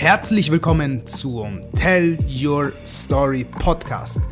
Herzlich willkommen zum Tell Your Story Podcast.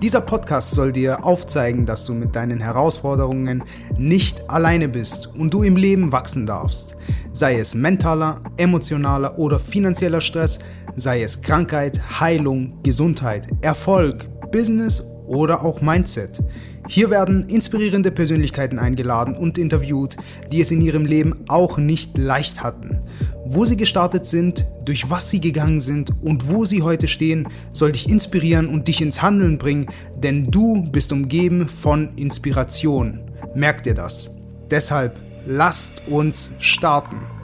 Dieser Podcast soll dir aufzeigen, dass du mit deinen Herausforderungen nicht alleine bist und du im Leben wachsen darfst. Sei es mentaler, emotionaler oder finanzieller Stress, sei es Krankheit, Heilung, Gesundheit, Erfolg, Business oder auch Mindset. Hier werden inspirierende Persönlichkeiten eingeladen und interviewt, die es in ihrem Leben auch nicht leicht hatten. Wo sie gestartet sind, durch was sie gegangen sind und wo sie heute stehen, soll dich inspirieren und dich ins Handeln bringen, denn du bist umgeben von Inspiration. Merk dir das. Deshalb lasst uns starten.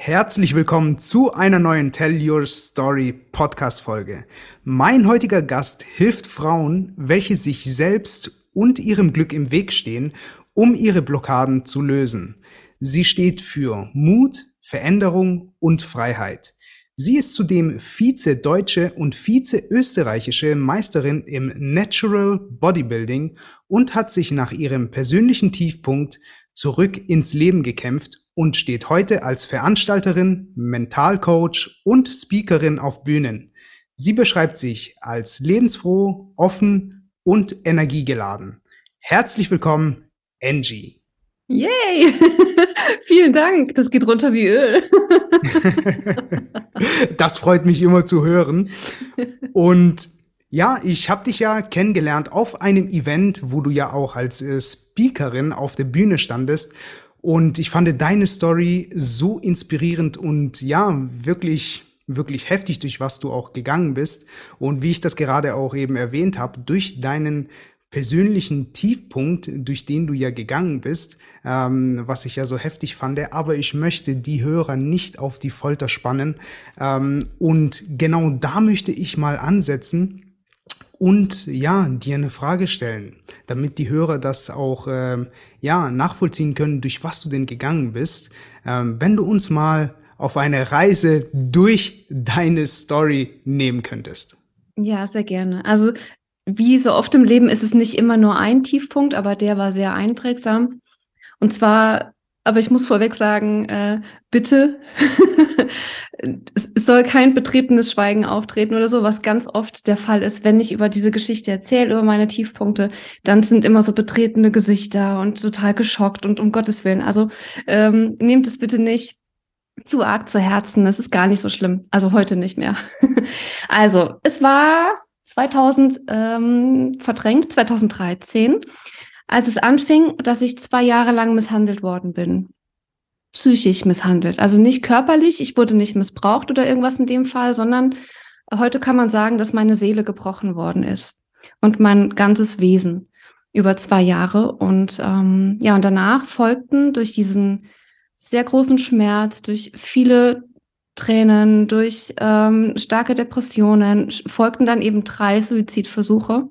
Herzlich willkommen zu einer neuen Tell Your Story Podcast Folge. Mein heutiger Gast hilft Frauen, welche sich selbst und ihrem Glück im Weg stehen um ihre Blockaden zu lösen. Sie steht für Mut, Veränderung und Freiheit. Sie ist zudem Vize-Deutsche und Vize-Österreichische Meisterin im Natural Bodybuilding und hat sich nach ihrem persönlichen Tiefpunkt zurück ins Leben gekämpft und steht heute als Veranstalterin, Mentalcoach und Speakerin auf Bühnen. Sie beschreibt sich als lebensfroh, offen und energiegeladen. Herzlich willkommen, Angie. Yay! Vielen Dank. Das geht runter wie Öl. das freut mich immer zu hören. Und ja, ich habe dich ja kennengelernt auf einem Event, wo du ja auch als äh, Speakerin auf der Bühne standest. Und ich fand deine Story so inspirierend und ja, wirklich wirklich heftig, durch was du auch gegangen bist. Und wie ich das gerade auch eben erwähnt habe, durch deinen persönlichen Tiefpunkt, durch den du ja gegangen bist, ähm, was ich ja so heftig fand. Aber ich möchte die Hörer nicht auf die Folter spannen. Ähm, und genau da möchte ich mal ansetzen und ja, dir eine Frage stellen, damit die Hörer das auch ähm, ja nachvollziehen können, durch was du denn gegangen bist. Ähm, wenn du uns mal auf eine Reise durch deine Story nehmen könntest. Ja, sehr gerne. Also wie so oft im Leben ist es nicht immer nur ein Tiefpunkt, aber der war sehr einprägsam. Und zwar, aber ich muss vorweg sagen, äh, bitte, es soll kein betretenes Schweigen auftreten oder so, was ganz oft der Fall ist, wenn ich über diese Geschichte erzähle, über meine Tiefpunkte, dann sind immer so betretene Gesichter und total geschockt und um Gottes Willen. Also ähm, nehmt es bitte nicht zu arg zu Herzen. Es ist gar nicht so schlimm. Also heute nicht mehr. also, es war 2000 ähm, verdrängt, 2013, als es anfing, dass ich zwei Jahre lang misshandelt worden bin. Psychisch misshandelt. Also nicht körperlich, ich wurde nicht missbraucht oder irgendwas in dem Fall, sondern heute kann man sagen, dass meine Seele gebrochen worden ist und mein ganzes Wesen über zwei Jahre. Und ähm, ja, und danach folgten durch diesen sehr großen Schmerz, durch viele Tränen, durch ähm, starke Depressionen folgten dann eben drei Suizidversuche,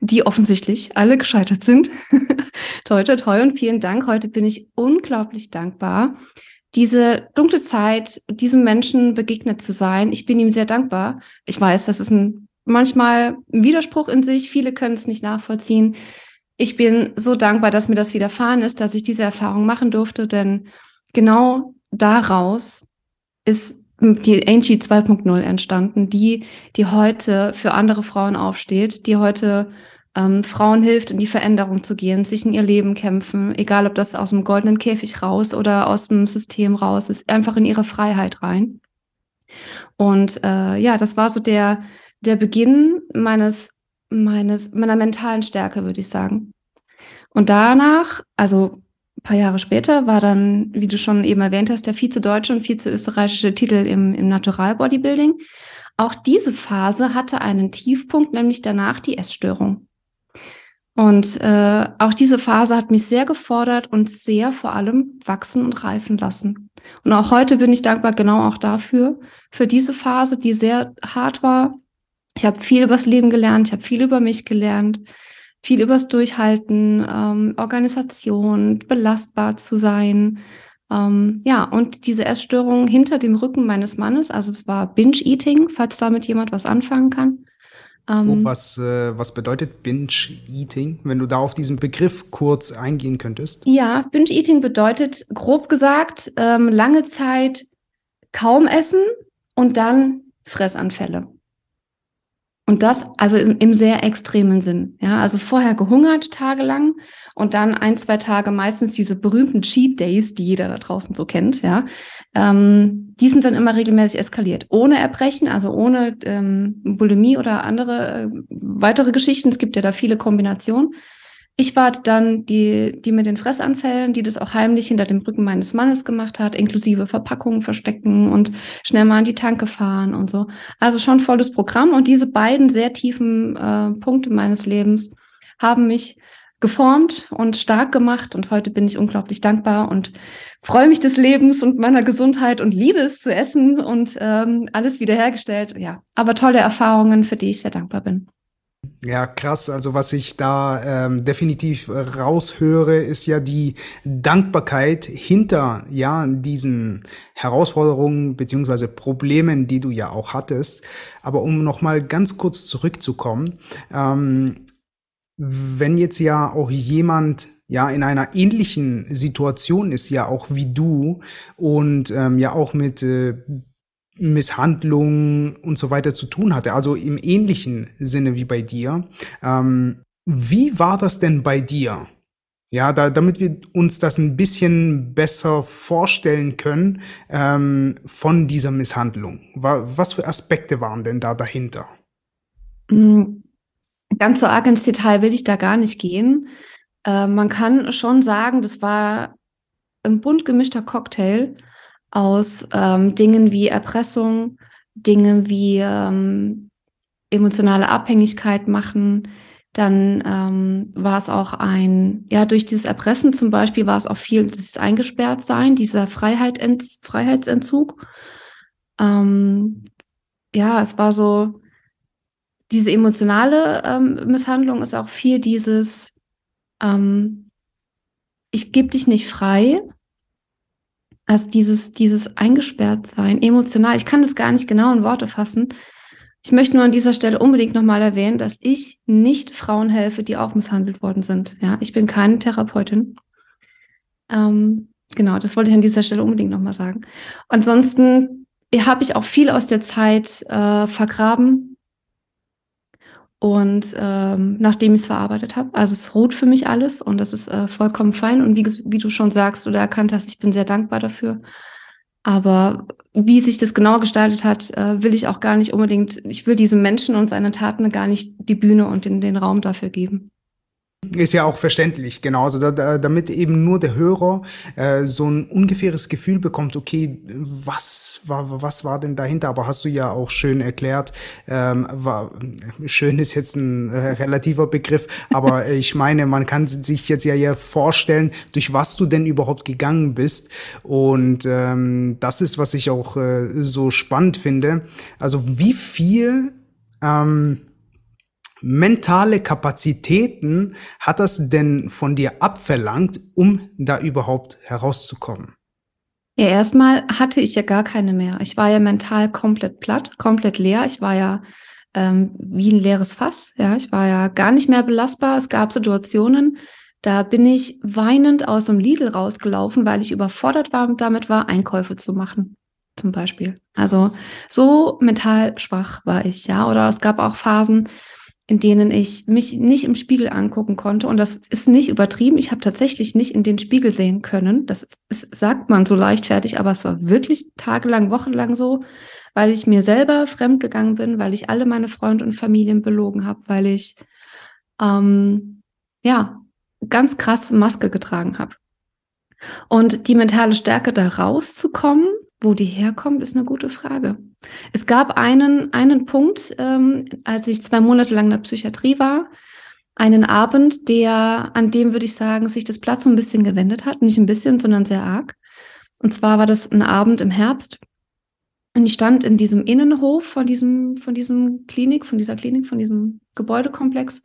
die offensichtlich alle gescheitert sind. toi, toi, toi und vielen Dank. Heute bin ich unglaublich dankbar, diese dunkle Zeit diesem Menschen begegnet zu sein. Ich bin ihm sehr dankbar. Ich weiß, das ist ein manchmal ein Widerspruch in sich. Viele können es nicht nachvollziehen. Ich bin so dankbar, dass mir das widerfahren ist, dass ich diese Erfahrung machen durfte, denn genau daraus ist die Angie 2.0 entstanden, die, die heute für andere Frauen aufsteht, die heute ähm, Frauen hilft, in die Veränderung zu gehen, sich in ihr Leben kämpfen, egal ob das aus dem goldenen Käfig raus oder aus dem System raus ist, einfach in ihre Freiheit rein. Und äh, ja, das war so der, der Beginn meines, meines, meiner mentalen Stärke, würde ich sagen. Und danach, also paar Jahre später war dann, wie du schon eben erwähnt hast, der Vize-Deutsche und Vize-Österreichische Titel im, im Natural Bodybuilding. Auch diese Phase hatte einen Tiefpunkt, nämlich danach die Essstörung. Und äh, auch diese Phase hat mich sehr gefordert und sehr vor allem wachsen und reifen lassen. Und auch heute bin ich dankbar genau auch dafür, für diese Phase, die sehr hart war. Ich habe viel übers Leben gelernt, ich habe viel über mich gelernt viel übers Durchhalten, ähm, Organisation, belastbar zu sein. Ähm, ja, und diese Essstörung hinter dem Rücken meines Mannes, also es war Binge-Eating, falls damit jemand was anfangen kann. Ähm, oh, was, äh, was bedeutet Binge-Eating, wenn du da auf diesen Begriff kurz eingehen könntest? Ja, Binge-Eating bedeutet, grob gesagt, ähm, lange Zeit kaum essen und dann Fressanfälle. Und das also im, sehr extremen Sinn. Ja, also vorher gehungert tagelang und dann ein, zwei Tage meistens diese berühmten Cheat Days, die jeder da draußen so kennt, ja. Ähm, die sind dann immer regelmäßig eskaliert. Ohne Erbrechen, also ohne ähm, Bulimie oder andere äh, weitere Geschichten. Es gibt ja da viele Kombinationen. Ich war dann die, die mit den Fressanfällen, die das auch heimlich hinter dem Rücken meines Mannes gemacht hat, inklusive Verpackungen verstecken und schnell mal an die Tanke fahren und so. Also schon volles Programm. Und diese beiden sehr tiefen äh, Punkte meines Lebens haben mich geformt und stark gemacht. Und heute bin ich unglaublich dankbar und freue mich des Lebens und meiner Gesundheit und liebe es zu essen und ähm, alles wiederhergestellt. Ja, aber tolle Erfahrungen, für die ich sehr dankbar bin. Ja, krass. Also was ich da ähm, definitiv raushöre, ist ja die Dankbarkeit hinter ja diesen Herausforderungen beziehungsweise Problemen, die du ja auch hattest. Aber um noch mal ganz kurz zurückzukommen, ähm, wenn jetzt ja auch jemand ja in einer ähnlichen Situation ist, ja auch wie du und ähm, ja auch mit äh, Misshandlungen und so weiter zu tun hatte, also im ähnlichen Sinne wie bei dir. Ähm, wie war das denn bei dir? Ja, da, damit wir uns das ein bisschen besser vorstellen können ähm, von dieser Misshandlung. Was für Aspekte waren denn da dahinter? Mm, ganz so arg ins Detail will ich da gar nicht gehen. Äh, man kann schon sagen, das war ein bunt gemischter Cocktail aus ähm, Dingen wie Erpressung, Dinge wie ähm, emotionale Abhängigkeit machen. Dann ähm, war es auch ein, ja, durch dieses Erpressen zum Beispiel war es auch viel das Eingesperrtsein, dieser Freiheit, Freiheitsentzug. Ähm, ja, es war so, diese emotionale ähm, Misshandlung ist auch viel dieses, ähm, ich gebe dich nicht frei, also dieses, dieses eingesperrt sein, emotional. Ich kann das gar nicht genau in Worte fassen. Ich möchte nur an dieser Stelle unbedingt nochmal erwähnen, dass ich nicht Frauen helfe, die auch misshandelt worden sind. Ja, ich bin keine Therapeutin. Ähm, genau, das wollte ich an dieser Stelle unbedingt nochmal sagen. Ansonsten habe ich auch viel aus der Zeit äh, vergraben, und ähm, nachdem ich es verarbeitet habe, also es ruht für mich alles und das ist äh, vollkommen fein. Und wie, wie du schon sagst oder erkannt hast, ich bin sehr dankbar dafür. Aber wie sich das genau gestaltet hat, äh, will ich auch gar nicht unbedingt, ich will diesem Menschen und seinen Taten gar nicht die Bühne und den, den Raum dafür geben. Ist ja auch verständlich, genau. Also da, da, damit eben nur der Hörer äh, so ein ungefähres Gefühl bekommt, okay, was war, was war denn dahinter? Aber hast du ja auch schön erklärt. Ähm, war, schön ist jetzt ein äh, relativer Begriff, aber ich meine, man kann sich jetzt ja, ja vorstellen, durch was du denn überhaupt gegangen bist. Und ähm, das ist, was ich auch äh, so spannend finde. Also wie viel ähm, mentale Kapazitäten hat das denn von dir abverlangt, um da überhaupt herauszukommen? Ja, erstmal hatte ich ja gar keine mehr. Ich war ja mental komplett platt, komplett leer. Ich war ja ähm, wie ein leeres Fass. Ja, ich war ja gar nicht mehr belastbar. Es gab Situationen, da bin ich weinend aus dem Lidl rausgelaufen, weil ich überfordert war und damit war, Einkäufe zu machen. Zum Beispiel. Also so mental schwach war ich, ja. Oder es gab auch Phasen, in denen ich mich nicht im Spiegel angucken konnte. Und das ist nicht übertrieben. Ich habe tatsächlich nicht in den Spiegel sehen können. Das ist, sagt man so leichtfertig, aber es war wirklich tagelang, wochenlang so, weil ich mir selber fremd gegangen bin, weil ich alle meine Freunde und Familien belogen habe, weil ich ähm, ja ganz krass Maske getragen habe. Und die mentale Stärke, da rauszukommen, wo die herkommt, ist eine gute Frage. Es gab einen, einen Punkt, ähm, als ich zwei Monate lang in der Psychiatrie war, einen Abend, der, an dem würde ich sagen, sich das Platz ein bisschen gewendet hat. Nicht ein bisschen, sondern sehr arg. Und zwar war das ein Abend im Herbst. Und ich stand in diesem Innenhof von diesem, von diesem Klinik, von dieser Klinik, von diesem Gebäudekomplex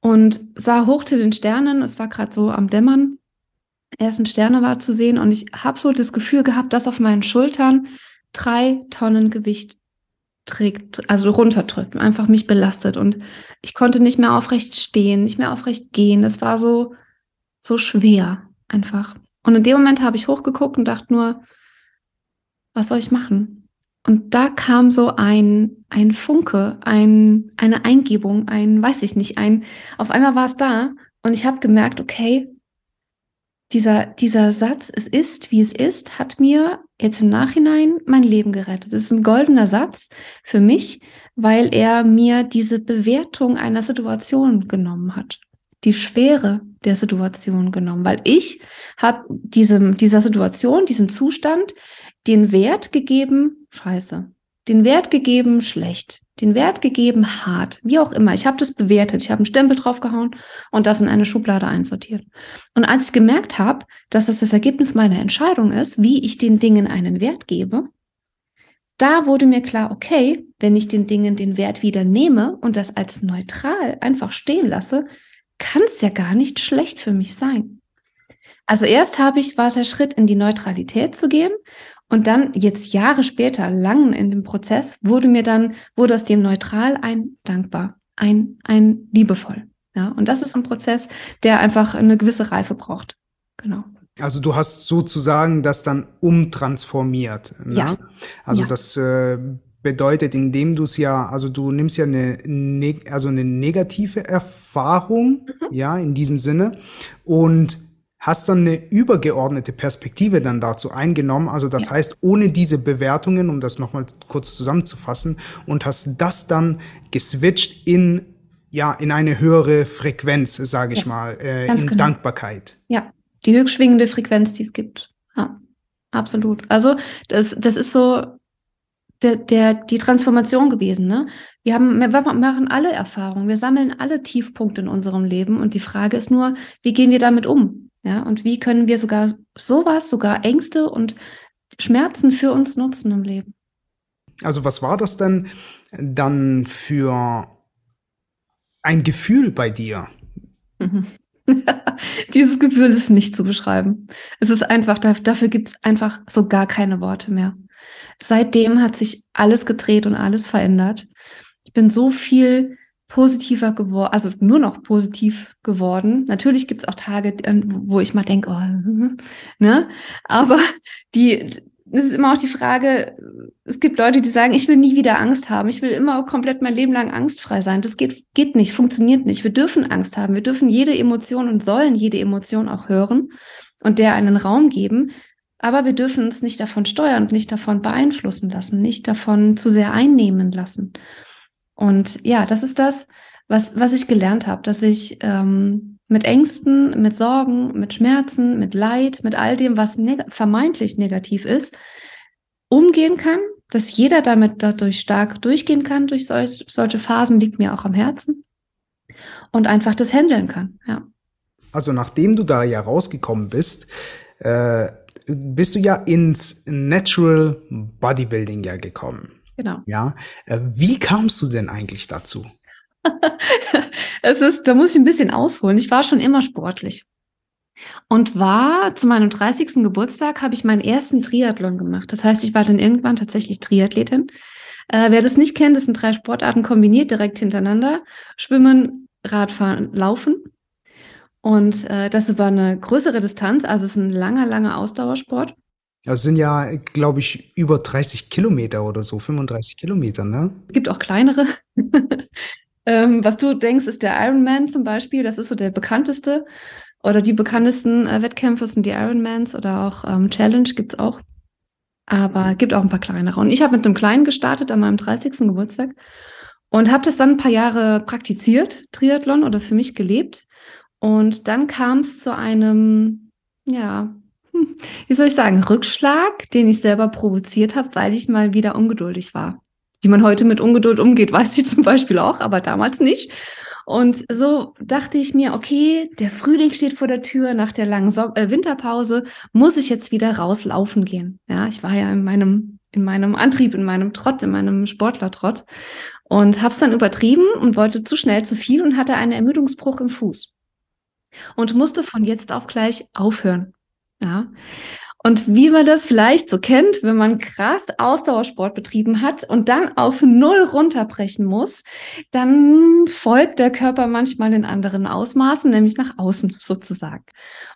und sah hoch zu den Sternen. Es war gerade so am Dämmern. Ersten Sterne war zu sehen und ich habe so das Gefühl gehabt, dass auf meinen Schultern drei Tonnen Gewicht trägt, also runterdrückt, einfach mich belastet und ich konnte nicht mehr aufrecht stehen, nicht mehr aufrecht gehen. Das war so, so schwer einfach. Und in dem Moment habe ich hochgeguckt und dachte nur, was soll ich machen? Und da kam so ein, ein Funke, ein, eine Eingebung, ein, weiß ich nicht, ein, auf einmal war es da und ich habe gemerkt, okay, dieser, dieser Satz, es ist, wie es ist, hat mir jetzt im Nachhinein mein Leben gerettet. Das ist ein goldener Satz für mich, weil er mir diese Bewertung einer Situation genommen hat. Die Schwere der Situation genommen, weil ich habe diesem, dieser Situation, diesem Zustand den Wert gegeben, scheiße, den Wert gegeben, schlecht, den Wert gegeben, hart, wie auch immer. Ich habe das bewertet, ich habe einen Stempel draufgehauen und das in eine Schublade einsortiert. Und als ich gemerkt habe, dass das das Ergebnis meiner Entscheidung ist, wie ich den Dingen einen Wert gebe, da wurde mir klar, okay, wenn ich den Dingen den Wert wieder nehme und das als neutral einfach stehen lasse, kann es ja gar nicht schlecht für mich sein. Also erst habe ich, war es der Schritt in die Neutralität zu gehen und dann jetzt Jahre später, lang in dem Prozess, wurde mir dann, wurde aus dem neutral ein dankbar, ein, ein liebevoll. Ja, und das ist ein Prozess, der einfach eine gewisse Reife braucht. Genau. Also du hast sozusagen das dann umtransformiert. Ne? Ja. Also ja. das äh, bedeutet, indem du es ja, also du nimmst ja eine, ne also eine negative Erfahrung, mhm. ja, in diesem Sinne und hast dann eine übergeordnete Perspektive dann dazu eingenommen. Also das ja. heißt, ohne diese Bewertungen, um das nochmal kurz zusammenzufassen, und hast das dann geswitcht in ja in eine höhere Frequenz, sage ich ja, mal, äh, in genau. Dankbarkeit. Ja, die höchstschwingende Frequenz, die es gibt. Ja, absolut. Also das, das ist so der, der, die Transformation gewesen. Ne? Wir, haben, wir machen alle Erfahrungen, wir sammeln alle Tiefpunkte in unserem Leben und die Frage ist nur, wie gehen wir damit um? Ja, und wie können wir sogar sowas, sogar Ängste und Schmerzen für uns nutzen im Leben? Also was war das denn dann für ein Gefühl bei dir? Dieses Gefühl ist nicht zu beschreiben. Es ist einfach, dafür gibt es einfach so gar keine Worte mehr. Seitdem hat sich alles gedreht und alles verändert. Ich bin so viel positiver geworden, also nur noch positiv geworden. Natürlich gibt es auch Tage, wo ich mal denke, oh, ne? Aber die, es ist immer auch die Frage, es gibt Leute, die sagen, ich will nie wieder Angst haben. Ich will immer komplett mein Leben lang angstfrei sein. Das geht, geht nicht, funktioniert nicht. Wir dürfen Angst haben. Wir dürfen jede Emotion und sollen jede Emotion auch hören und der einen Raum geben. Aber wir dürfen uns nicht davon steuern und nicht davon beeinflussen lassen, nicht davon zu sehr einnehmen lassen. Und ja, das ist das, was, was ich gelernt habe, dass ich ähm, mit Ängsten, mit Sorgen, mit Schmerzen, mit Leid, mit all dem, was neg vermeintlich negativ ist, umgehen kann, dass jeder damit dadurch stark durchgehen kann, durch solch, solche Phasen liegt mir auch am Herzen und einfach das handeln kann, ja. Also nachdem du da ja rausgekommen bist, äh, bist du ja ins Natural Bodybuilding ja gekommen. Genau. Ja. Äh, wie kamst du denn eigentlich dazu? es ist, da muss ich ein bisschen ausholen. Ich war schon immer sportlich. Und war zu meinem 30. Geburtstag habe ich meinen ersten Triathlon gemacht. Das heißt, ich war dann irgendwann tatsächlich Triathletin. Äh, wer das nicht kennt, das sind drei Sportarten kombiniert direkt hintereinander. Schwimmen, Radfahren, Laufen. Und äh, das über eine größere Distanz. Also es ist ein langer, langer Ausdauersport. Das sind ja, glaube ich, über 30 Kilometer oder so, 35 Kilometer, ne? Es gibt auch kleinere. ähm, was du denkst, ist der Ironman zum Beispiel. Das ist so der bekannteste. Oder die bekanntesten äh, Wettkämpfe sind die Ironmans oder auch ähm, Challenge gibt es auch. Aber es gibt auch ein paar kleinere. Und ich habe mit einem kleinen gestartet an meinem 30. Geburtstag und habe das dann ein paar Jahre praktiziert, Triathlon oder für mich gelebt. Und dann kam es zu einem, ja, wie soll ich sagen, Rückschlag, den ich selber provoziert habe, weil ich mal wieder ungeduldig war. Wie man heute mit Ungeduld umgeht, weiß ich zum Beispiel auch, aber damals nicht. Und so dachte ich mir, okay, der Frühling steht vor der Tür, nach der langen so äh, Winterpause muss ich jetzt wieder rauslaufen gehen. Ja, ich war ja in meinem, in meinem Antrieb, in meinem Trott, in meinem Sportlertrott und habe es dann übertrieben und wollte zu schnell zu viel und hatte einen Ermüdungsbruch im Fuß und musste von jetzt auf gleich aufhören. Ja. Und wie man das vielleicht so kennt, wenn man krass Ausdauersport betrieben hat und dann auf Null runterbrechen muss, dann folgt der Körper manchmal in anderen Ausmaßen, nämlich nach außen sozusagen.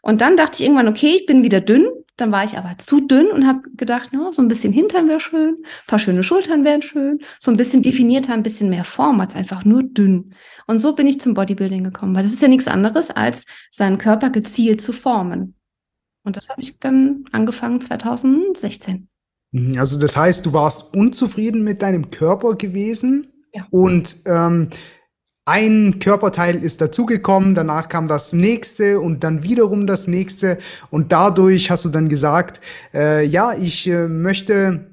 Und dann dachte ich irgendwann, okay, ich bin wieder dünn. Dann war ich aber zu dünn und habe gedacht, no, so ein bisschen Hintern wäre schön, ein paar schöne Schultern wären schön, so ein bisschen definierter, ein bisschen mehr Form als einfach nur dünn. Und so bin ich zum Bodybuilding gekommen, weil das ist ja nichts anderes, als seinen Körper gezielt zu formen. Und das habe ich dann angefangen 2016. Mhm, also das heißt, du warst unzufrieden mit deinem Körper gewesen ja. und ähm, ein Körperteil ist dazugekommen, danach kam das nächste und dann wiederum das nächste und dadurch hast du dann gesagt, äh, ja, ich äh, möchte,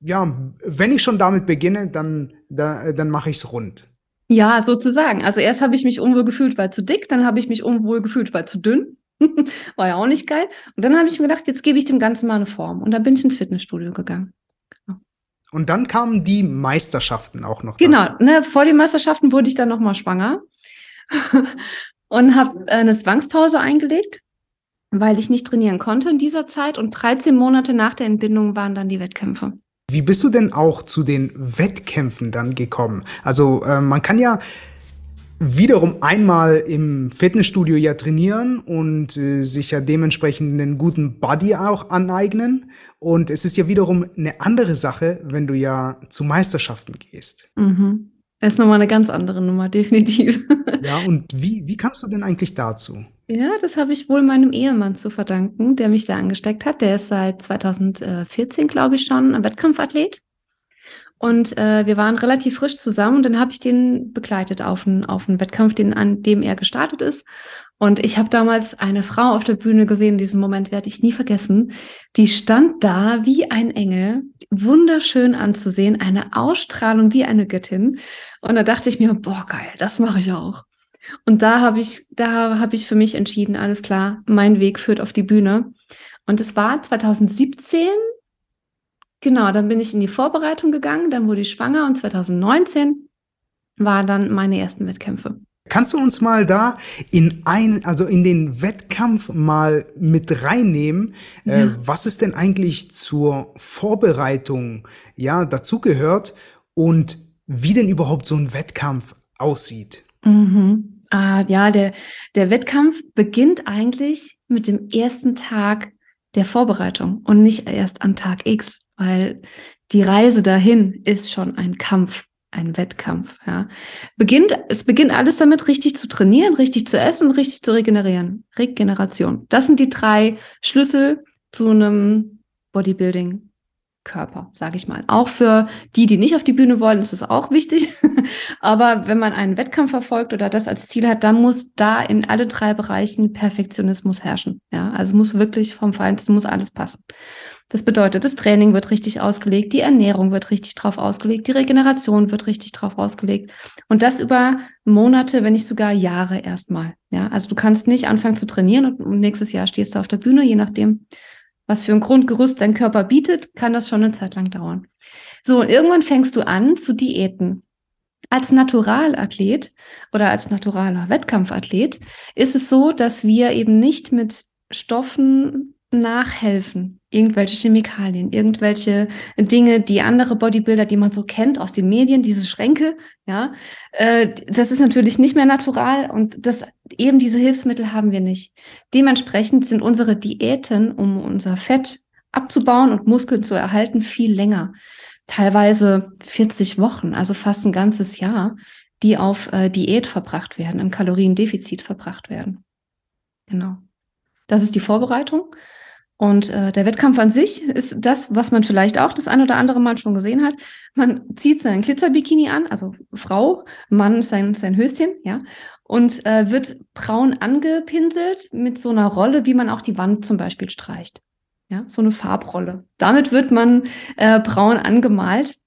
ja, wenn ich schon damit beginne, dann, da, dann mache ich es rund. Ja, sozusagen. Also erst habe ich mich unwohl gefühlt, weil zu dick, dann habe ich mich unwohl gefühlt, weil zu dünn. War ja auch nicht geil. Und dann habe ich mir gedacht, jetzt gebe ich dem Ganzen mal eine Form. Und dann bin ich ins Fitnessstudio gegangen. Genau. Und dann kamen die Meisterschaften auch noch. Genau, ne, vor den Meisterschaften wurde ich dann nochmal schwanger und habe eine Zwangspause eingelegt, weil ich nicht trainieren konnte in dieser Zeit. Und 13 Monate nach der Entbindung waren dann die Wettkämpfe. Wie bist du denn auch zu den Wettkämpfen dann gekommen? Also äh, man kann ja wiederum einmal im Fitnessstudio ja trainieren und äh, sich ja dementsprechend einen guten Body auch aneignen. Und es ist ja wiederum eine andere Sache, wenn du ja zu Meisterschaften gehst. Mhm. Das ist nochmal eine ganz andere Nummer, definitiv. Ja, und wie, wie kamst du denn eigentlich dazu? Ja, das habe ich wohl meinem Ehemann zu verdanken, der mich sehr angesteckt hat. Der ist seit 2014, glaube ich, schon ein Wettkampfathlet. Und äh, wir waren relativ frisch zusammen und dann habe ich den begleitet auf einen, auf einen Wettkampf, den, an dem er gestartet ist. Und ich habe damals eine Frau auf der Bühne gesehen, diesen Moment werde ich nie vergessen. Die stand da wie ein Engel, wunderschön anzusehen, eine Ausstrahlung wie eine Göttin. Und da dachte ich mir, boah, geil, das mache ich auch. Und da habe ich, da habe ich für mich entschieden, alles klar, mein Weg führt auf die Bühne. Und es war 2017 Genau, dann bin ich in die Vorbereitung gegangen, dann wurde ich schwanger und 2019 waren dann meine ersten Wettkämpfe. Kannst du uns mal da in ein, also in den Wettkampf mal mit reinnehmen? Äh, ja. Äh, was ist denn eigentlich zur Vorbereitung ja dazugehört und wie denn überhaupt so ein Wettkampf aussieht? Mhm. Ah, ja, der, der Wettkampf beginnt eigentlich mit dem ersten Tag der Vorbereitung und nicht erst an Tag X weil die Reise dahin ist schon ein Kampf, ein Wettkampf. Ja. Beginnt, es beginnt alles damit, richtig zu trainieren, richtig zu essen und richtig zu regenerieren. Regeneration. Das sind die drei Schlüssel zu einem Bodybuilding. Körper, sage ich mal. Auch für die, die nicht auf die Bühne wollen, ist es auch wichtig. Aber wenn man einen Wettkampf verfolgt oder das als Ziel hat, dann muss da in alle drei Bereichen Perfektionismus herrschen. Ja, also muss wirklich vom Feinsten muss alles passen. Das bedeutet, das Training wird richtig ausgelegt, die Ernährung wird richtig drauf ausgelegt, die Regeneration wird richtig drauf ausgelegt. Und das über Monate, wenn nicht sogar Jahre erstmal. Ja, also du kannst nicht anfangen zu trainieren und nächstes Jahr stehst du auf der Bühne, je nachdem, was für ein Grundgerüst dein Körper bietet, kann das schon eine Zeit lang dauern. So, und irgendwann fängst du an zu Diäten. Als Naturalathlet oder als naturaler Wettkampfathlet ist es so, dass wir eben nicht mit Stoffen nachhelfen. Irgendwelche Chemikalien, irgendwelche Dinge, die andere Bodybuilder, die man so kennt aus den Medien, diese Schränke, ja, äh, das ist natürlich nicht mehr natural und das eben diese Hilfsmittel haben wir nicht. Dementsprechend sind unsere Diäten, um unser Fett abzubauen und Muskeln zu erhalten, viel länger. Teilweise 40 Wochen, also fast ein ganzes Jahr, die auf äh, Diät verbracht werden, im Kaloriendefizit verbracht werden. Genau. Das ist die Vorbereitung. Und äh, der Wettkampf an sich ist das, was man vielleicht auch das ein oder andere Mal schon gesehen hat. Man zieht sein Glitzerbikini an, also Frau, Mann sein, sein Höschen, ja, und äh, wird braun angepinselt mit so einer Rolle, wie man auch die Wand zum Beispiel streicht. Ja, so eine Farbrolle. Damit wird man äh, braun angemalt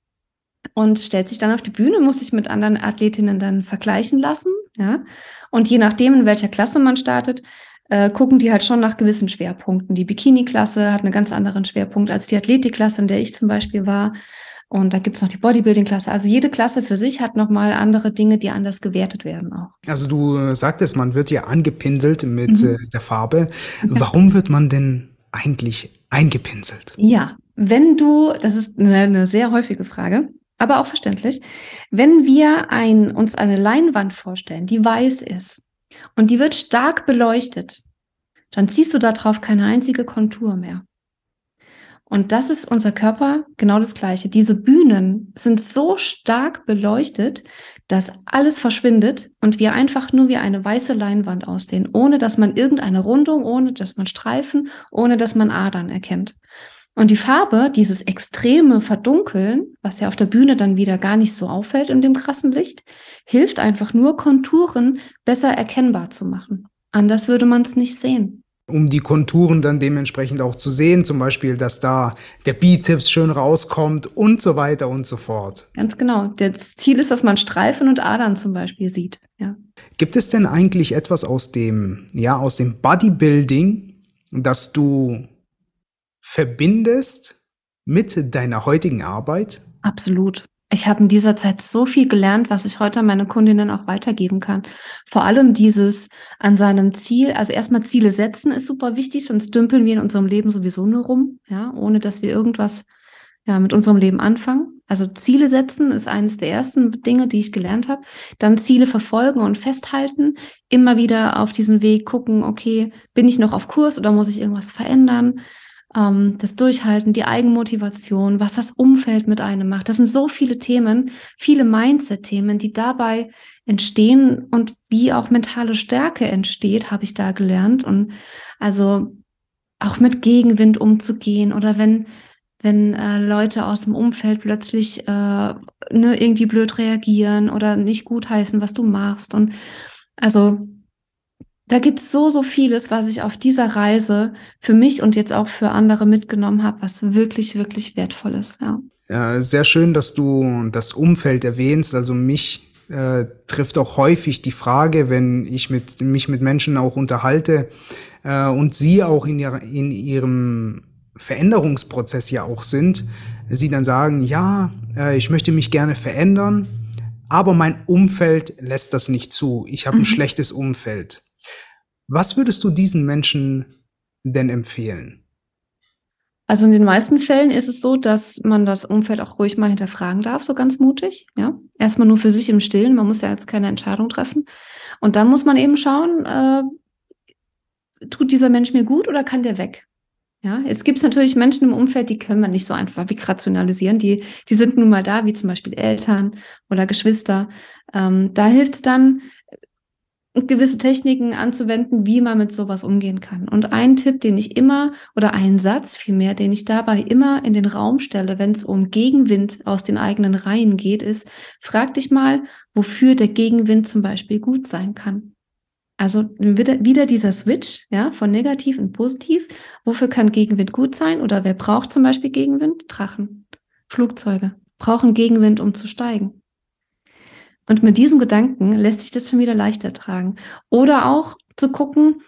und stellt sich dann auf die Bühne, muss sich mit anderen Athletinnen dann vergleichen lassen. Ja? Und je nachdem, in welcher Klasse man startet, äh, gucken die halt schon nach gewissen Schwerpunkten. Die Bikini-Klasse hat einen ganz anderen Schwerpunkt als die Athletik-Klasse, in der ich zum Beispiel war. Und da gibt's noch die Bodybuilding-Klasse. Also jede Klasse für sich hat nochmal andere Dinge, die anders gewertet werden auch. Also du äh, sagtest, man wird ja angepinselt mit mhm. äh, der Farbe. Warum wird man denn eigentlich eingepinselt. Ja, wenn du, das ist eine, eine sehr häufige Frage, aber auch verständlich, wenn wir ein, uns eine Leinwand vorstellen, die weiß ist und die wird stark beleuchtet, dann ziehst du darauf keine einzige Kontur mehr. Und das ist unser Körper genau das Gleiche. Diese Bühnen sind so stark beleuchtet, dass alles verschwindet und wir einfach nur wie eine weiße Leinwand aussehen, ohne dass man irgendeine Rundung, ohne dass man Streifen, ohne dass man Adern erkennt. Und die Farbe, dieses extreme Verdunkeln, was ja auf der Bühne dann wieder gar nicht so auffällt in dem krassen Licht, hilft einfach nur, Konturen besser erkennbar zu machen. Anders würde man es nicht sehen um die Konturen dann dementsprechend auch zu sehen, zum Beispiel, dass da der Bizeps schön rauskommt und so weiter und so fort. Ganz genau. Das Ziel ist, dass man Streifen und Adern zum Beispiel sieht. Ja. Gibt es denn eigentlich etwas aus dem, ja, aus dem Bodybuilding, das du verbindest mit deiner heutigen Arbeit? Absolut. Ich habe in dieser Zeit so viel gelernt, was ich heute an meine Kundinnen auch weitergeben kann. Vor allem dieses an seinem Ziel, also erstmal Ziele setzen ist super wichtig, sonst dümpeln wir in unserem Leben sowieso nur rum, ja, ohne dass wir irgendwas ja, mit unserem Leben anfangen. Also Ziele setzen ist eines der ersten Dinge, die ich gelernt habe. Dann Ziele verfolgen und festhalten. Immer wieder auf diesen Weg gucken, okay, bin ich noch auf Kurs oder muss ich irgendwas verändern? Ähm, das Durchhalten, die Eigenmotivation, was das Umfeld mit einem macht. Das sind so viele Themen, viele Mindset-Themen, die dabei entstehen und wie auch mentale Stärke entsteht, habe ich da gelernt. Und also auch mit Gegenwind umzugehen oder wenn wenn äh, Leute aus dem Umfeld plötzlich äh, ne, irgendwie blöd reagieren oder nicht gutheißen, was du machst. Und also da gibt es so, so vieles, was ich auf dieser Reise für mich und jetzt auch für andere mitgenommen habe, was wirklich, wirklich wertvoll ist. Ja. ja sehr schön, dass du das Umfeld erwähnst. Also mich äh, trifft auch häufig die Frage, wenn ich mit, mich mit Menschen auch unterhalte äh, und sie auch in, ihrer, in ihrem Veränderungsprozess ja auch sind, sie dann sagen, ja, äh, ich möchte mich gerne verändern, aber mein Umfeld lässt das nicht zu. Ich habe mhm. ein schlechtes Umfeld. Was würdest du diesen Menschen denn empfehlen? Also in den meisten Fällen ist es so, dass man das Umfeld auch ruhig mal hinterfragen darf, so ganz mutig. Ja, erstmal nur für sich im Stillen. Man muss ja jetzt keine Entscheidung treffen. Und dann muss man eben schauen, äh, tut dieser Mensch mir gut oder kann der weg? Ja, es gibt natürlich Menschen im Umfeld, die können man nicht so einfach wegrationalisieren. Die, die sind nun mal da, wie zum Beispiel Eltern oder Geschwister. Ähm, da hilft es dann, gewisse Techniken anzuwenden, wie man mit sowas umgehen kann. Und ein Tipp, den ich immer, oder ein Satz vielmehr, den ich dabei immer in den Raum stelle, wenn es um Gegenwind aus den eigenen Reihen geht, ist, frag dich mal, wofür der Gegenwind zum Beispiel gut sein kann. Also wieder, wieder dieser Switch, ja, von negativ in positiv. Wofür kann Gegenwind gut sein? Oder wer braucht zum Beispiel Gegenwind? Drachen, Flugzeuge brauchen Gegenwind, um zu steigen. Und mit diesem Gedanken lässt sich das schon wieder leichter tragen. Oder auch zu gucken,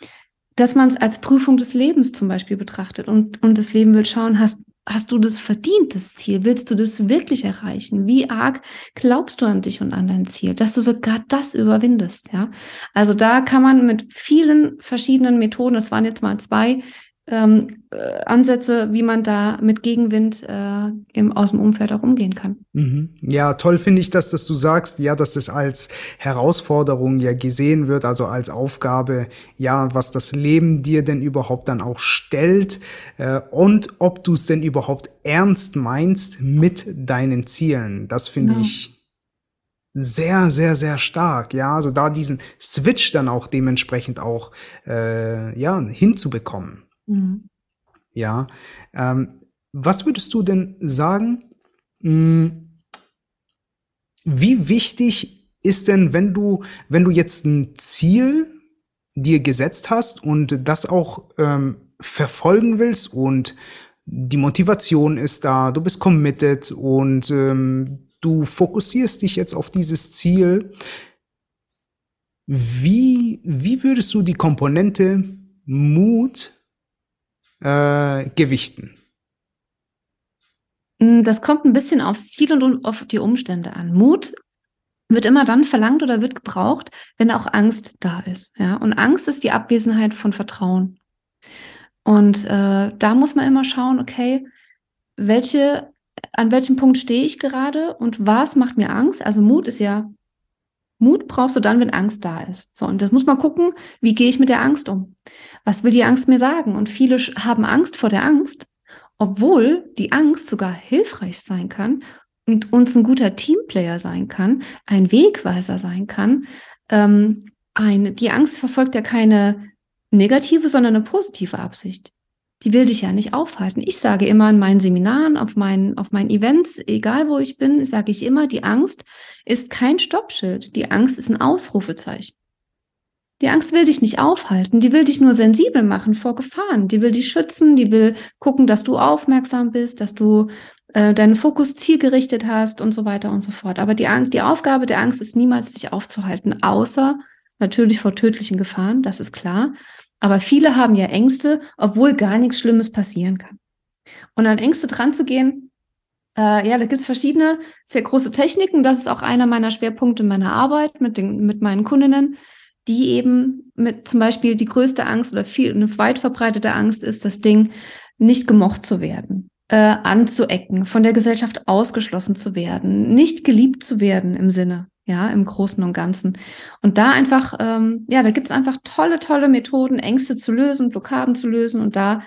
dass man es als Prüfung des Lebens zum Beispiel betrachtet und, und das Leben will schauen, hast, hast du das verdient, das Ziel? Willst du das wirklich erreichen? Wie arg glaubst du an dich und an dein Ziel, dass du sogar das überwindest? Ja, also da kann man mit vielen verschiedenen Methoden, das waren jetzt mal zwei, ähm, äh, Ansätze, wie man da mit Gegenwind äh, im, aus dem Umfeld auch umgehen kann. Mhm. Ja, toll finde ich das, dass du sagst, ja, dass es als Herausforderung ja gesehen wird, also als Aufgabe, ja, was das Leben dir denn überhaupt dann auch stellt äh, und ob du es denn überhaupt ernst meinst mit deinen Zielen. Das finde ja. ich sehr, sehr, sehr stark. Ja, also da diesen Switch dann auch dementsprechend auch äh, ja hinzubekommen. Mhm. Ja. Ähm, was würdest du denn sagen? Mh, hm, wie wichtig ist denn, wenn du, wenn du jetzt ein Ziel dir gesetzt hast und das auch ähm, verfolgen willst und die Motivation ist da, du bist committed und ähm, du fokussierst dich jetzt auf dieses Ziel. Wie, wie würdest du die Komponente Mut äh, gewichten? Mm, das kommt ein bisschen aufs Ziel und auf die Umstände an. Mut wird immer dann verlangt oder wird gebraucht, wenn auch Angst da ist. Ja? Und Angst ist die Abwesenheit von Vertrauen. Und äh, da muss man immer schauen, okay, welche, an welchem Punkt stehe ich gerade und was macht mir Angst? Also Mut ist ja, Mut brauchst du dann, wenn Angst da ist. So, und das muss man gucken, wie gehe ich mit der Angst um? Was will die Angst mir sagen? Und viele haben Angst vor der Angst, obwohl die Angst sogar hilfreich sein kann und uns ein guter Teamplayer sein kann, ein Wegweiser sein kann. Ähm, ein, die Angst verfolgt ja keine negative, sondern eine positive Absicht. Die will dich ja nicht aufhalten. Ich sage immer in meinen Seminaren, auf meinen, auf meinen Events, egal wo ich bin, sage ich immer, die Angst ist kein Stoppschild. Die Angst ist ein Ausrufezeichen. Die Angst will dich nicht aufhalten, die will dich nur sensibel machen vor Gefahren. Die will dich schützen, die will gucken, dass du aufmerksam bist, dass du äh, deinen Fokus zielgerichtet hast und so weiter und so fort. Aber die, Angst, die Aufgabe der Angst ist niemals, dich aufzuhalten, außer natürlich vor tödlichen Gefahren, das ist klar. Aber viele haben ja Ängste, obwohl gar nichts Schlimmes passieren kann. Und an Ängste dran zu gehen, äh, ja, da gibt es verschiedene sehr große Techniken. Das ist auch einer meiner Schwerpunkte in meiner Arbeit mit, den, mit meinen Kundinnen, die eben mit zum Beispiel die größte Angst oder viel eine weit verbreitete Angst ist, das Ding nicht gemocht zu werden, äh, anzuecken, von der Gesellschaft ausgeschlossen zu werden, nicht geliebt zu werden im Sinne ja, im Großen und Ganzen. Und da einfach, ähm, ja, da gibt es einfach tolle, tolle Methoden, Ängste zu lösen, Blockaden zu lösen und da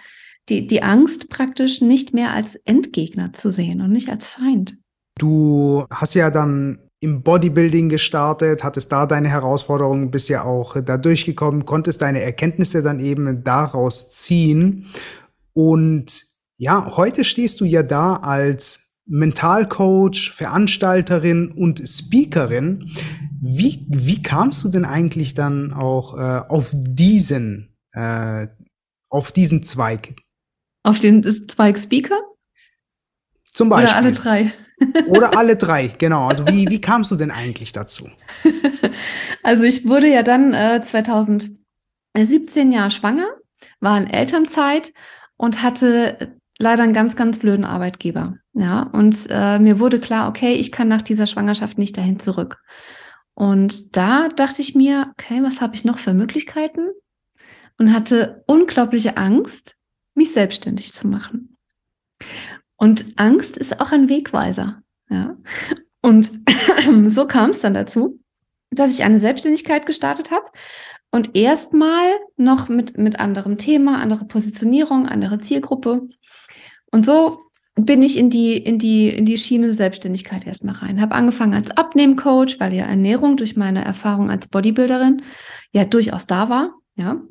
die, die Angst praktisch nicht mehr als Endgegner zu sehen und nicht als Feind. Du hast ja dann im Bodybuilding gestartet, hattest da deine Herausforderungen, bist ja auch da durchgekommen, konntest deine Erkenntnisse dann eben daraus ziehen. Und ja, heute stehst du ja da als Mentalcoach, Veranstalterin und Speakerin. Wie, wie kamst du denn eigentlich dann auch äh, auf diesen, äh, auf diesen Zweig? Auf den Zweig Speaker? Zum Beispiel. Oder alle drei. Oder alle drei, genau. Also wie, wie kamst du denn eigentlich dazu? Also ich wurde ja dann äh, 2017 Jahre schwanger, war in Elternzeit und hatte leider einen ganz, ganz blöden Arbeitgeber. Ja, und äh, mir wurde klar, okay, ich kann nach dieser Schwangerschaft nicht dahin zurück. Und da dachte ich mir, okay, was habe ich noch für Möglichkeiten? Und hatte unglaubliche Angst, mich selbstständig zu machen. Und Angst ist auch ein Wegweiser. Ja. Und so kam es dann dazu, dass ich eine Selbstständigkeit gestartet habe und erstmal noch mit, mit anderem Thema, andere Positionierung, andere Zielgruppe und so bin ich in die, in die, in die Schiene Selbstständigkeit erstmal rein. Habe angefangen als Abnehmcoach, weil ja Ernährung durch meine Erfahrung als Bodybuilderin ja durchaus da war, ja.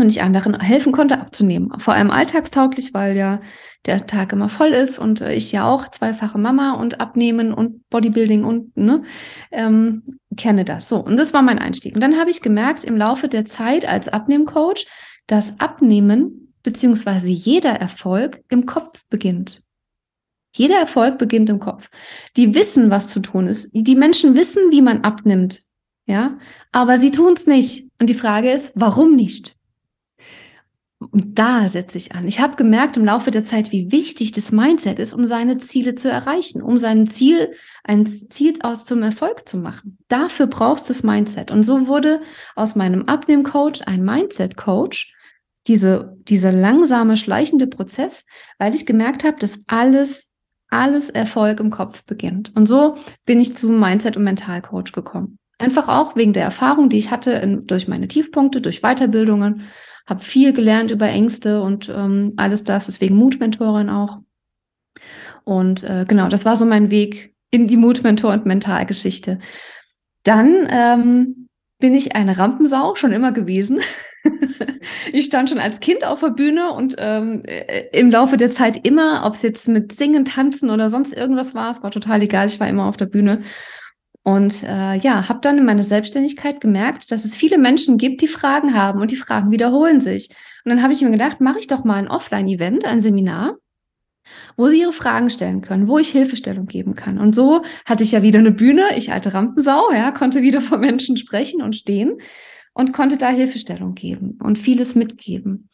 Und ich anderen helfen konnte, abzunehmen. Vor allem alltagstauglich, weil ja der Tag immer voll ist und äh, ich ja auch zweifache Mama und Abnehmen und Bodybuilding und ne, ähm, kenne das. So, und das war mein Einstieg. Und dann habe ich gemerkt im Laufe der Zeit als Abnehmcoach, dass Abnehmen beziehungsweise jeder Erfolg im Kopf beginnt. Jeder Erfolg beginnt im Kopf. Die wissen, was zu tun ist. Die Menschen wissen, wie man abnimmt. Ja, aber sie tun es nicht. Und die Frage ist, warum nicht? Und da setze ich an. Ich habe gemerkt im Laufe der Zeit, wie wichtig das Mindset ist, um seine Ziele zu erreichen, um sein Ziel, ein Ziel aus zum Erfolg zu machen. Dafür brauchst du das Mindset. Und so wurde aus meinem Abnehmcoach ein Mindset-Coach, diese, dieser langsame, schleichende Prozess, weil ich gemerkt habe, dass alles, alles Erfolg im Kopf beginnt. Und so bin ich zum Mindset- und Mentalcoach gekommen. Einfach auch wegen der Erfahrung, die ich hatte in, durch meine Tiefpunkte, durch Weiterbildungen, habe viel gelernt über Ängste und ähm, alles das, deswegen Mutmentorin auch. Und äh, genau, das war so mein Weg in die Mutmentor- und Mentalgeschichte. Dann ähm, bin ich eine Rampensau schon immer gewesen. ich stand schon als Kind auf der Bühne und ähm, äh, im Laufe der Zeit immer, ob es jetzt mit Singen, Tanzen oder sonst irgendwas war, es war total egal, ich war immer auf der Bühne. Und äh, ja, habe dann in meiner Selbstständigkeit gemerkt, dass es viele Menschen gibt, die Fragen haben und die Fragen wiederholen sich. Und dann habe ich mir gedacht, mache ich doch mal ein Offline-Event, ein Seminar, wo sie ihre Fragen stellen können, wo ich Hilfestellung geben kann. Und so hatte ich ja wieder eine Bühne, ich alte Rampensau, ja, konnte wieder vor Menschen sprechen und stehen und konnte da Hilfestellung geben und vieles mitgeben.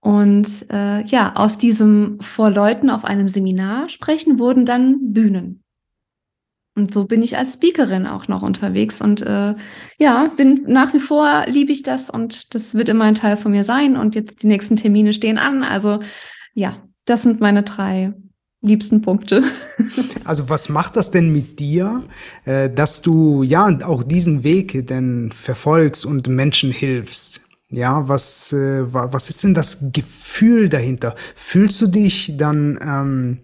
Und äh, ja, aus diesem vor Leuten auf einem Seminar sprechen wurden dann Bühnen. Und so bin ich als Speakerin auch noch unterwegs. Und äh, ja, bin nach wie vor liebe ich das und das wird immer ein Teil von mir sein. Und jetzt die nächsten Termine stehen an. Also ja, das sind meine drei liebsten Punkte. Also was macht das denn mit dir, äh, dass du ja auch diesen Weg denn verfolgst und Menschen hilfst? Ja, was, äh, was ist denn das Gefühl dahinter? Fühlst du dich dann, ähm,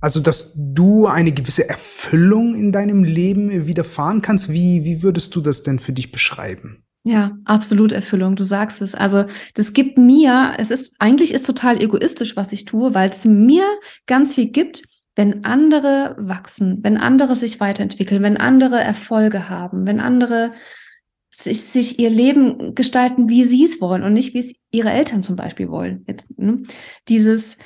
also dass du eine gewisse Erfüllung in deinem Leben widerfahren kannst? Wie, wie würdest du das denn für dich beschreiben? Ja, absolut Erfüllung, du sagst es. Also, das gibt mir, es ist, eigentlich ist total egoistisch, was ich tue, weil es mir ganz viel gibt, wenn andere wachsen, wenn andere sich weiterentwickeln, wenn andere Erfolge haben, wenn andere sich, sich ihr Leben gestalten, wie sie es wollen und nicht, wie es ihre Eltern zum Beispiel wollen. Jetzt, ne? Dieses,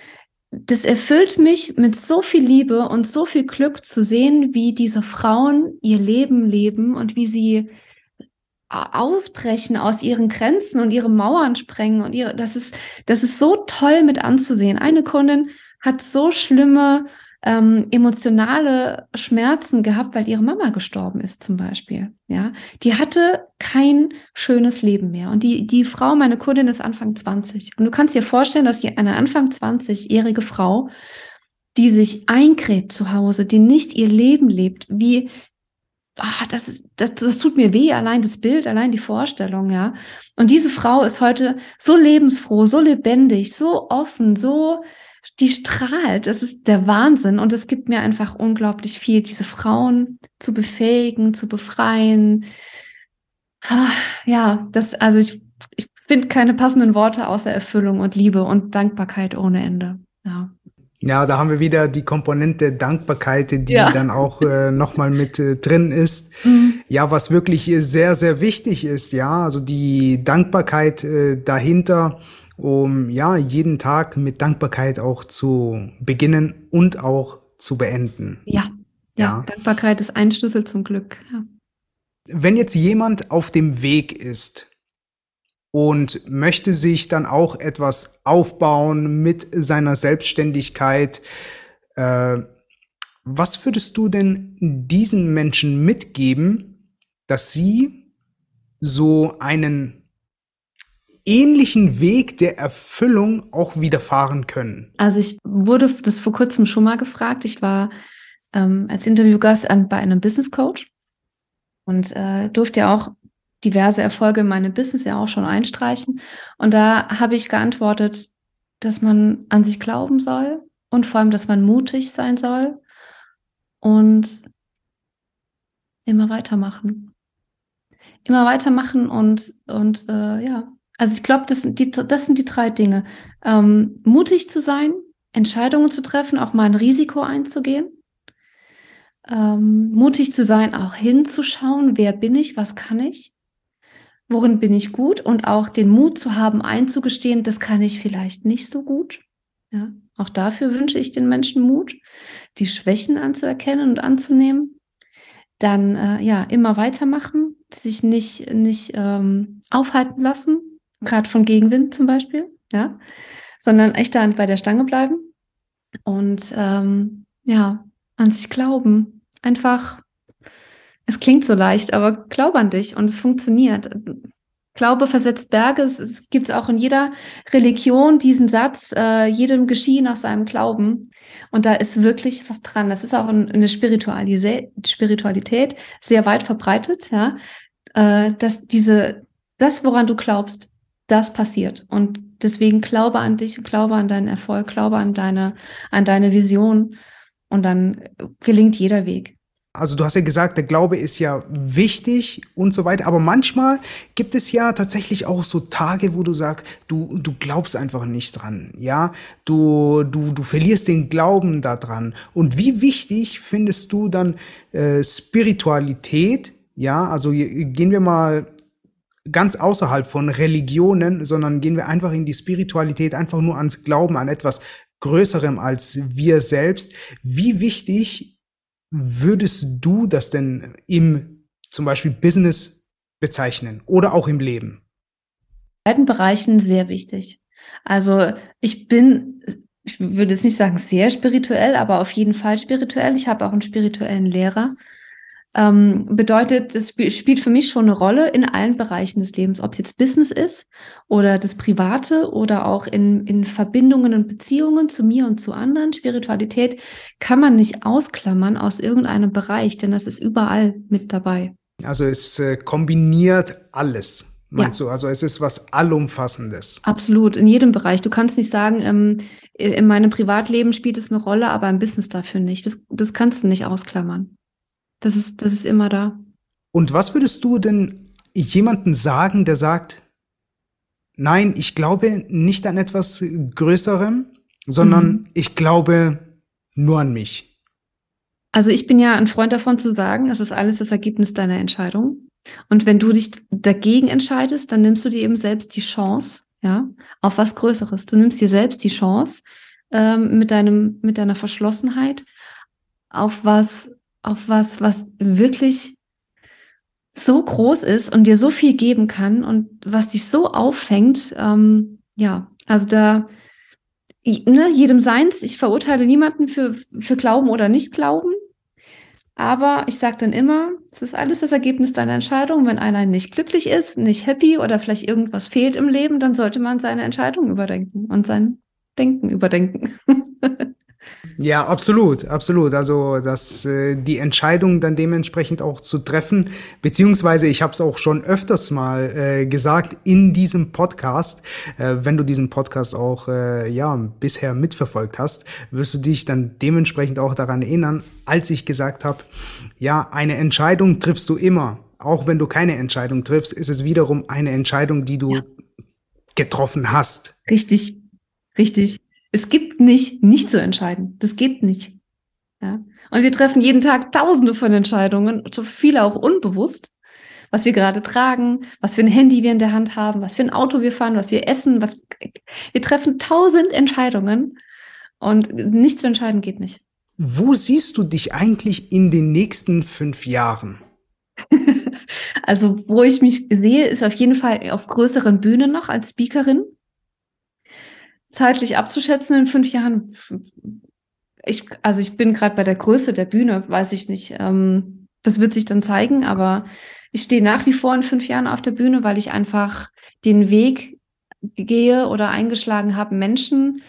das erfüllt mich mit so viel Liebe und so viel Glück zu sehen, wie diese Frauen ihr Leben leben und wie sie ausbrechen aus ihren Grenzen und ihre Mauern sprengen und ihre, das ist, das ist so toll mit anzusehen. Eine Kundin hat so schlimme ähm, emotionale Schmerzen gehabt, weil ihre Mama gestorben ist, zum Beispiel. Ja, die hatte kein schönes Leben mehr. Und die, die Frau, meine Kundin, ist Anfang 20. Und du kannst dir vorstellen, dass eine Anfang 20-jährige Frau, die sich eingräbt zu Hause, die nicht ihr Leben lebt, wie, ah, das, das, das tut mir weh, allein das Bild, allein die Vorstellung, ja. Und diese Frau ist heute so lebensfroh, so lebendig, so offen, so, die strahlt. Das ist der Wahnsinn. Und es gibt mir einfach unglaublich viel, diese Frauen zu befähigen, zu befreien. Ah, ja, das, also ich, ich finde keine passenden Worte außer Erfüllung und Liebe und Dankbarkeit ohne Ende. Ja. Ja, da haben wir wieder die Komponente Dankbarkeit, die ja. dann auch äh, nochmal mit äh, drin ist. Mhm. Ja, was wirklich sehr, sehr wichtig ist, ja, also die Dankbarkeit äh, dahinter, um ja jeden Tag mit Dankbarkeit auch zu beginnen und auch zu beenden. Ja, ja, ja. Dankbarkeit ist ein Schlüssel zum Glück. Ja. Wenn jetzt jemand auf dem Weg ist, und möchte sich dann auch etwas aufbauen mit seiner Selbstständigkeit. Äh, was würdest du denn diesen Menschen mitgeben, dass sie so einen ähnlichen Weg der Erfüllung auch widerfahren können? Also ich wurde das vor kurzem schon mal gefragt. Ich war ähm, als Interviewgast an, bei einem Business Coach und äh, durfte ja auch diverse Erfolge in meinem Business ja auch schon einstreichen. Und da habe ich geantwortet, dass man an sich glauben soll und vor allem, dass man mutig sein soll und immer weitermachen. Immer weitermachen und, und äh, ja, also ich glaube, das, sind die, das sind die drei Dinge. Ähm, mutig zu sein, Entscheidungen zu treffen, auch mal ein Risiko einzugehen. Ähm, mutig zu sein, auch hinzuschauen, wer bin ich, was kann ich worin bin ich gut und auch den Mut zu haben, einzugestehen, das kann ich vielleicht nicht so gut. Ja, auch dafür wünsche ich den Menschen Mut, die Schwächen anzuerkennen und anzunehmen. Dann äh, ja immer weitermachen, sich nicht nicht ähm, aufhalten lassen, gerade von Gegenwind zum Beispiel, ja, sondern echt da bei der Stange bleiben und ähm, ja an sich glauben, einfach es klingt so leicht, aber glaub an dich und es funktioniert. Glaube versetzt Berge. Es gibt auch in jeder Religion diesen Satz, äh, jedem geschiehe nach seinem Glauben. Und da ist wirklich was dran. Das ist auch eine Spiritualität, Spiritualität sehr weit verbreitet, ja, äh, dass diese, das, woran du glaubst, das passiert. Und deswegen glaube an dich und glaube an deinen Erfolg, glaube an deine, an deine Vision. Und dann gelingt jeder Weg. Also du hast ja gesagt, der Glaube ist ja wichtig und so weiter, aber manchmal gibt es ja tatsächlich auch so Tage, wo du sagst, du, du glaubst einfach nicht dran, ja, du, du, du verlierst den Glauben daran. Und wie wichtig findest du dann äh, Spiritualität, ja, also gehen wir mal ganz außerhalb von Religionen, sondern gehen wir einfach in die Spiritualität, einfach nur ans Glauben, an etwas Größerem als wir selbst. Wie wichtig würdest du das denn im zum Beispiel Business bezeichnen oder auch im Leben? In beiden Bereichen sehr wichtig. Also ich bin ich würde es nicht sagen sehr spirituell, aber auf jeden Fall spirituell. Ich habe auch einen spirituellen Lehrer. Ähm, bedeutet, es spielt für mich schon eine Rolle in allen Bereichen des Lebens, ob es jetzt Business ist oder das Private oder auch in, in Verbindungen und Beziehungen zu mir und zu anderen. Spiritualität kann man nicht ausklammern aus irgendeinem Bereich, denn das ist überall mit dabei. Also es äh, kombiniert alles meinst ja. du? Also es ist was Allumfassendes. Absolut, in jedem Bereich. Du kannst nicht sagen, ähm, in meinem Privatleben spielt es eine Rolle, aber im Business dafür nicht. Das, das kannst du nicht ausklammern. Das ist, das ist immer da. Und was würdest du denn jemandem sagen, der sagt, nein, ich glaube nicht an etwas Größerem, sondern mhm. ich glaube nur an mich? Also ich bin ja ein Freund davon zu sagen, es ist alles das Ergebnis deiner Entscheidung. Und wenn du dich dagegen entscheidest, dann nimmst du dir eben selbst die Chance, ja, auf was Größeres. Du nimmst dir selbst die Chance ähm, mit deinem, mit deiner Verschlossenheit auf was, auf was, was wirklich so groß ist und dir so viel geben kann und was dich so auffängt. Ähm, ja, also da, ne, jedem seins. Ich verurteile niemanden für, für Glauben oder nicht Glauben. Aber ich sage dann immer, es ist alles das Ergebnis deiner Entscheidung. Wenn einer nicht glücklich ist, nicht happy oder vielleicht irgendwas fehlt im Leben, dann sollte man seine Entscheidung überdenken und sein Denken überdenken. Ja, absolut, absolut. Also, dass äh, die Entscheidung dann dementsprechend auch zu treffen, beziehungsweise ich habe es auch schon öfters mal äh, gesagt in diesem Podcast. Äh, wenn du diesen Podcast auch äh, ja bisher mitverfolgt hast, wirst du dich dann dementsprechend auch daran erinnern, als ich gesagt habe, ja, eine Entscheidung triffst du immer. Auch wenn du keine Entscheidung triffst, ist es wiederum eine Entscheidung, die du ja. getroffen hast. Richtig, richtig. Es gibt nicht, nicht zu entscheiden. Das geht nicht. Ja. Und wir treffen jeden Tag tausende von Entscheidungen, so viele auch unbewusst, was wir gerade tragen, was für ein Handy wir in der Hand haben, was für ein Auto wir fahren, was wir essen, was, wir treffen tausend Entscheidungen und nicht zu entscheiden geht nicht. Wo siehst du dich eigentlich in den nächsten fünf Jahren? also, wo ich mich sehe, ist auf jeden Fall auf größeren Bühnen noch als Speakerin zeitlich abzuschätzen in fünf Jahren, ich, also ich bin gerade bei der Größe der Bühne, weiß ich nicht. Ähm, das wird sich dann zeigen, aber ich stehe nach wie vor in fünf Jahren auf der Bühne, weil ich einfach den Weg gehe oder eingeschlagen habe, Menschen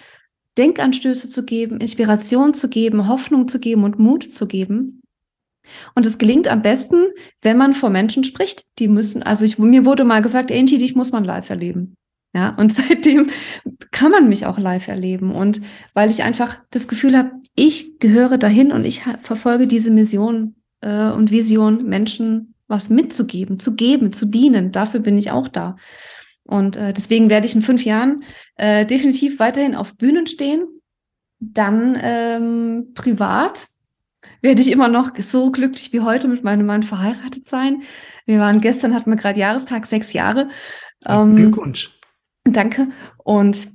Denkanstöße zu geben, Inspiration zu geben, Hoffnung zu geben und Mut zu geben. Und es gelingt am besten, wenn man vor Menschen spricht. Die müssen, also ich, mir wurde mal gesagt, Angie, dich muss man live erleben. Ja, und seitdem kann man mich auch live erleben. Und weil ich einfach das Gefühl habe, ich gehöre dahin und ich verfolge diese Mission äh, und Vision, Menschen was mitzugeben, zu geben, zu dienen. Dafür bin ich auch da. Und äh, deswegen werde ich in fünf Jahren äh, definitiv weiterhin auf Bühnen stehen. Dann ähm, privat werde ich immer noch so glücklich wie heute mit meinem Mann verheiratet sein. Wir waren gestern, hatten wir gerade Jahrestag, sechs Jahre. Ähm, Glückwunsch. Danke. Und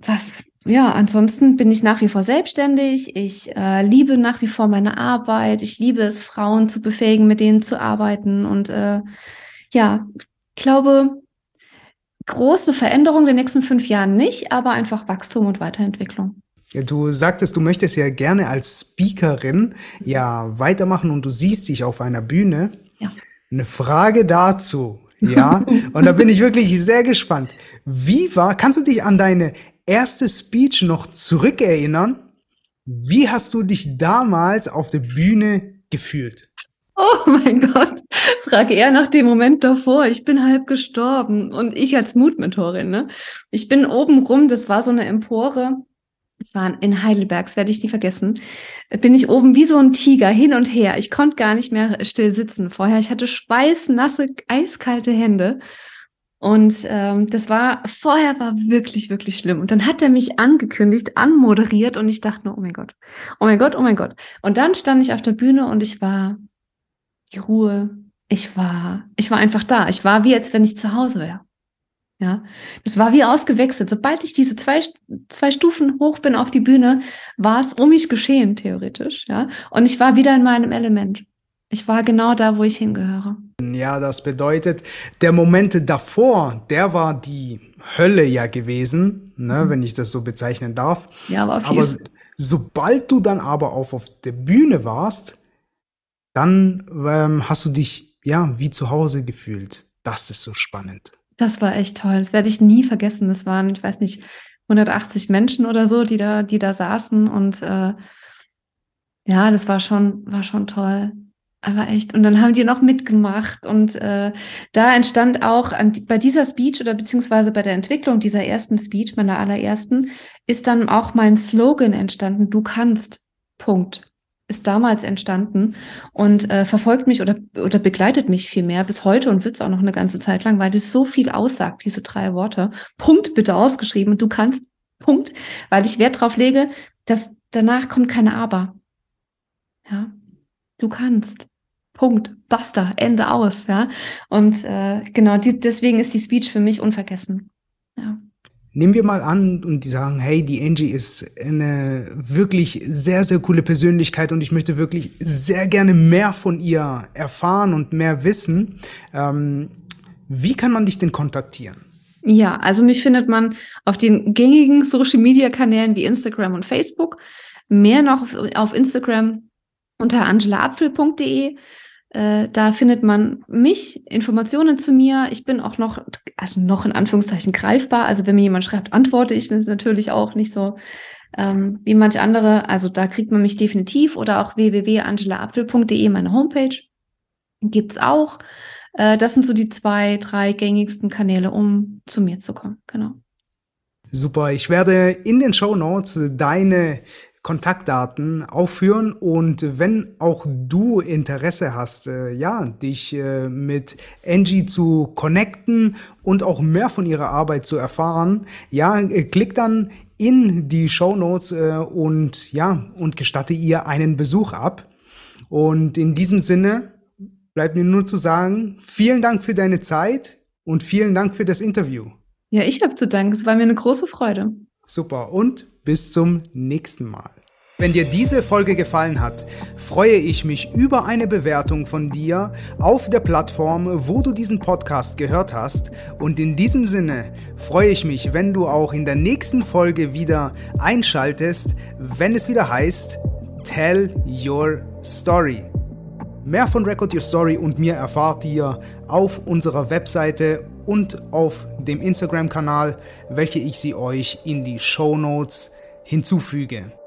ja, ansonsten bin ich nach wie vor selbstständig. Ich äh, liebe nach wie vor meine Arbeit. Ich liebe es, Frauen zu befähigen, mit denen zu arbeiten. Und äh, ja, ich glaube, große Veränderung in den nächsten fünf Jahren nicht, aber einfach Wachstum und Weiterentwicklung. Ja, du sagtest, du möchtest ja gerne als Speakerin ja weitermachen und du siehst dich auf einer Bühne. Ja. Eine Frage dazu. Ja, und da bin ich wirklich sehr gespannt. Wie war, kannst du dich an deine erste Speech noch zurückerinnern? Wie hast du dich damals auf der Bühne gefühlt? Oh mein Gott, frage eher nach dem Moment davor. Ich bin halb gestorben und ich als Mutmentorin, ne? Ich bin oben rum, das war so eine Empore es war in Heidelberg, das werde ich nie vergessen, bin ich oben wie so ein Tiger hin und her. Ich konnte gar nicht mehr still sitzen vorher. Ich hatte schweißnasse, eiskalte Hände. Und ähm, das war, vorher war wirklich, wirklich schlimm. Und dann hat er mich angekündigt, anmoderiert und ich dachte nur, oh mein Gott, oh mein Gott, oh mein Gott. Und dann stand ich auf der Bühne und ich war die Ruhe. Ich war, ich war einfach da. Ich war wie, als wenn ich zu Hause wäre. Ja, das war wie ausgewechselt. Sobald ich diese zwei, zwei Stufen hoch bin auf die Bühne, war es um mich geschehen, theoretisch. Ja, und ich war wieder in meinem Element. Ich war genau da, wo ich hingehöre. Ja, das bedeutet, der Moment davor, der war die Hölle ja gewesen, ne, mhm. wenn ich das so bezeichnen darf. Ja, war fies. Aber sobald du dann aber auf, auf der Bühne warst, dann ähm, hast du dich ja wie zu Hause gefühlt. Das ist so spannend. Das war echt toll. Das werde ich nie vergessen. Das waren, ich weiß nicht, 180 Menschen oder so, die da, die da saßen und äh, ja, das war schon, war schon toll. Aber echt. Und dann haben die noch mitgemacht. Und äh, da entstand auch an, bei dieser Speech oder beziehungsweise bei der Entwicklung dieser ersten Speech, meiner allerersten, ist dann auch mein Slogan entstanden. Du kannst. Punkt. Ist damals entstanden und äh, verfolgt mich oder, oder begleitet mich viel mehr bis heute und wird es auch noch eine ganze Zeit lang, weil das so viel aussagt, diese drei Worte. Punkt bitte ausgeschrieben. Du kannst. Punkt. Weil ich Wert drauf lege, dass danach kommt keine Aber. Ja, du kannst. Punkt, basta, Ende aus, ja. Und äh, genau, die, deswegen ist die Speech für mich unvergessen. Ja. Nehmen wir mal an und die sagen, hey, die Angie ist eine wirklich sehr, sehr coole Persönlichkeit und ich möchte wirklich sehr gerne mehr von ihr erfahren und mehr wissen. Ähm, wie kann man dich denn kontaktieren? Ja, also mich findet man auf den gängigen Social-Media-Kanälen wie Instagram und Facebook. Mehr noch auf Instagram unter angelaapfel.de. Äh, da findet man mich, Informationen zu mir. Ich bin auch noch, also noch in Anführungszeichen greifbar. Also wenn mir jemand schreibt, antworte ich natürlich auch nicht so ähm, wie manche andere. Also da kriegt man mich definitiv oder auch www.angelaapfel.de, meine Homepage. Gibt's auch. Äh, das sind so die zwei, drei gängigsten Kanäle, um zu mir zu kommen. Genau. Super. Ich werde in den Show Notes deine Kontaktdaten aufführen und wenn auch du Interesse hast, äh, ja, dich äh, mit Angie zu connecten und auch mehr von ihrer Arbeit zu erfahren, ja, äh, klick dann in die Show Notes äh, und ja, und gestatte ihr einen Besuch ab. Und in diesem Sinne bleibt mir nur zu sagen, vielen Dank für deine Zeit und vielen Dank für das Interview. Ja, ich habe zu danken. Es war mir eine große Freude. Super und bis zum nächsten Mal. Wenn dir diese Folge gefallen hat, freue ich mich über eine Bewertung von dir auf der Plattform, wo du diesen Podcast gehört hast. Und in diesem Sinne freue ich mich, wenn du auch in der nächsten Folge wieder einschaltest, wenn es wieder heißt Tell Your Story. Mehr von Record Your Story und mir erfahrt ihr auf unserer Webseite und auf dem Instagram-Kanal, welche ich sie euch in die Show Notes hinzufüge.